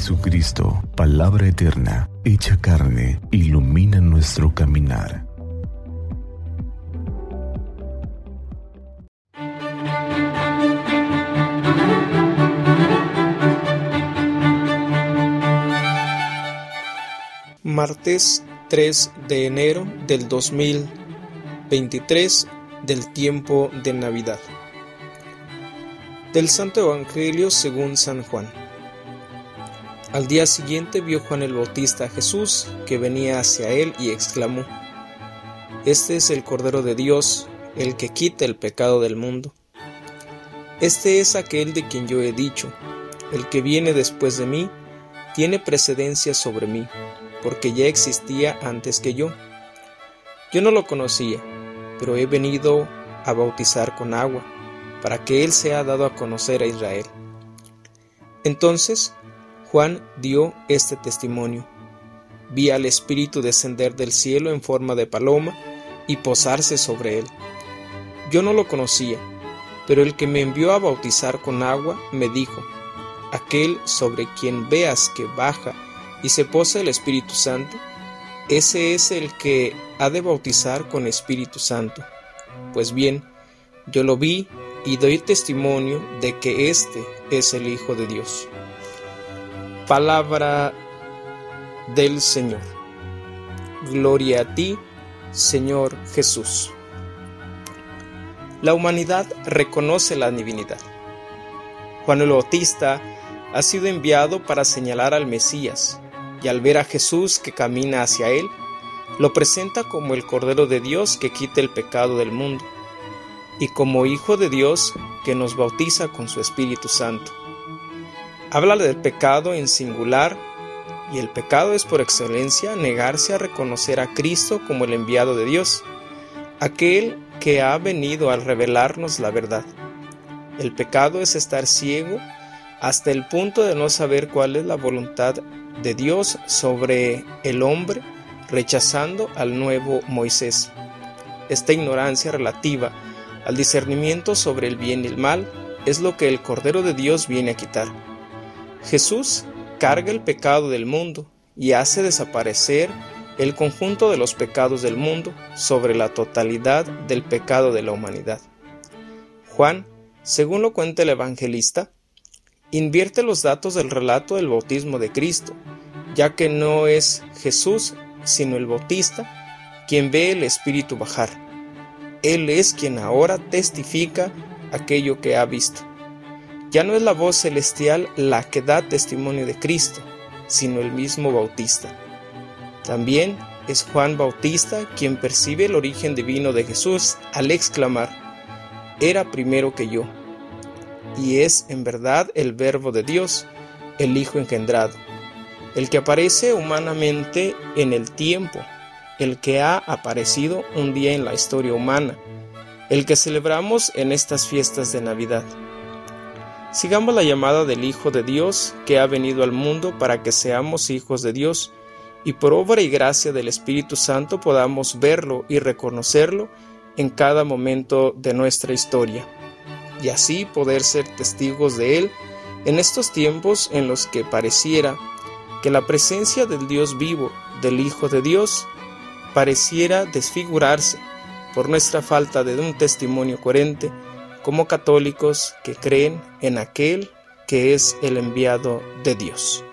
Jesucristo, palabra eterna, hecha carne, ilumina nuestro caminar. Martes 3 de enero del 2023 del tiempo de Navidad. Del Santo Evangelio según San Juan. Al día siguiente vio Juan el Bautista a Jesús que venía hacia él y exclamó, Este es el Cordero de Dios, el que quita el pecado del mundo. Este es aquel de quien yo he dicho, el que viene después de mí, tiene precedencia sobre mí, porque ya existía antes que yo. Yo no lo conocía, pero he venido a bautizar con agua, para que Él sea dado a conocer a Israel. Entonces Juan dio este testimonio. Vi al Espíritu descender del cielo en forma de paloma y posarse sobre él. Yo no lo conocía, pero el que me envió a bautizar con agua me dijo, aquel sobre quien veas que baja y se posa el Espíritu Santo, ese es el que ha de bautizar con Espíritu Santo. Pues bien, yo lo vi y doy testimonio de que éste es el Hijo de Dios. Palabra del Señor. Gloria a ti, Señor Jesús. La humanidad reconoce la divinidad. Juan el Bautista ha sido enviado para señalar al Mesías, y al ver a Jesús que camina hacia él, lo presenta como el Cordero de Dios que quita el pecado del mundo, y como Hijo de Dios que nos bautiza con su Espíritu Santo. Habla del pecado en singular y el pecado es por excelencia negarse a reconocer a Cristo como el enviado de Dios, aquel que ha venido a revelarnos la verdad. El pecado es estar ciego hasta el punto de no saber cuál es la voluntad de Dios sobre el hombre, rechazando al nuevo Moisés. Esta ignorancia relativa al discernimiento sobre el bien y el mal es lo que el Cordero de Dios viene a quitar. Jesús carga el pecado del mundo y hace desaparecer el conjunto de los pecados del mundo sobre la totalidad del pecado de la humanidad. Juan, según lo cuenta el evangelista, invierte los datos del relato del bautismo de Cristo, ya que no es Jesús, sino el bautista, quien ve el Espíritu bajar. Él es quien ahora testifica aquello que ha visto. Ya no es la voz celestial la que da testimonio de Cristo, sino el mismo Bautista. También es Juan Bautista quien percibe el origen divino de Jesús al exclamar, era primero que yo. Y es en verdad el Verbo de Dios, el Hijo engendrado, el que aparece humanamente en el tiempo, el que ha aparecido un día en la historia humana, el que celebramos en estas fiestas de Navidad. Sigamos la llamada del Hijo de Dios que ha venido al mundo para que seamos hijos de Dios y por obra y gracia del Espíritu Santo podamos verlo y reconocerlo en cada momento de nuestra historia y así poder ser testigos de Él en estos tiempos en los que pareciera que la presencia del Dios vivo, del Hijo de Dios, pareciera desfigurarse por nuestra falta de un testimonio coherente como católicos que creen en aquel que es el enviado de Dios.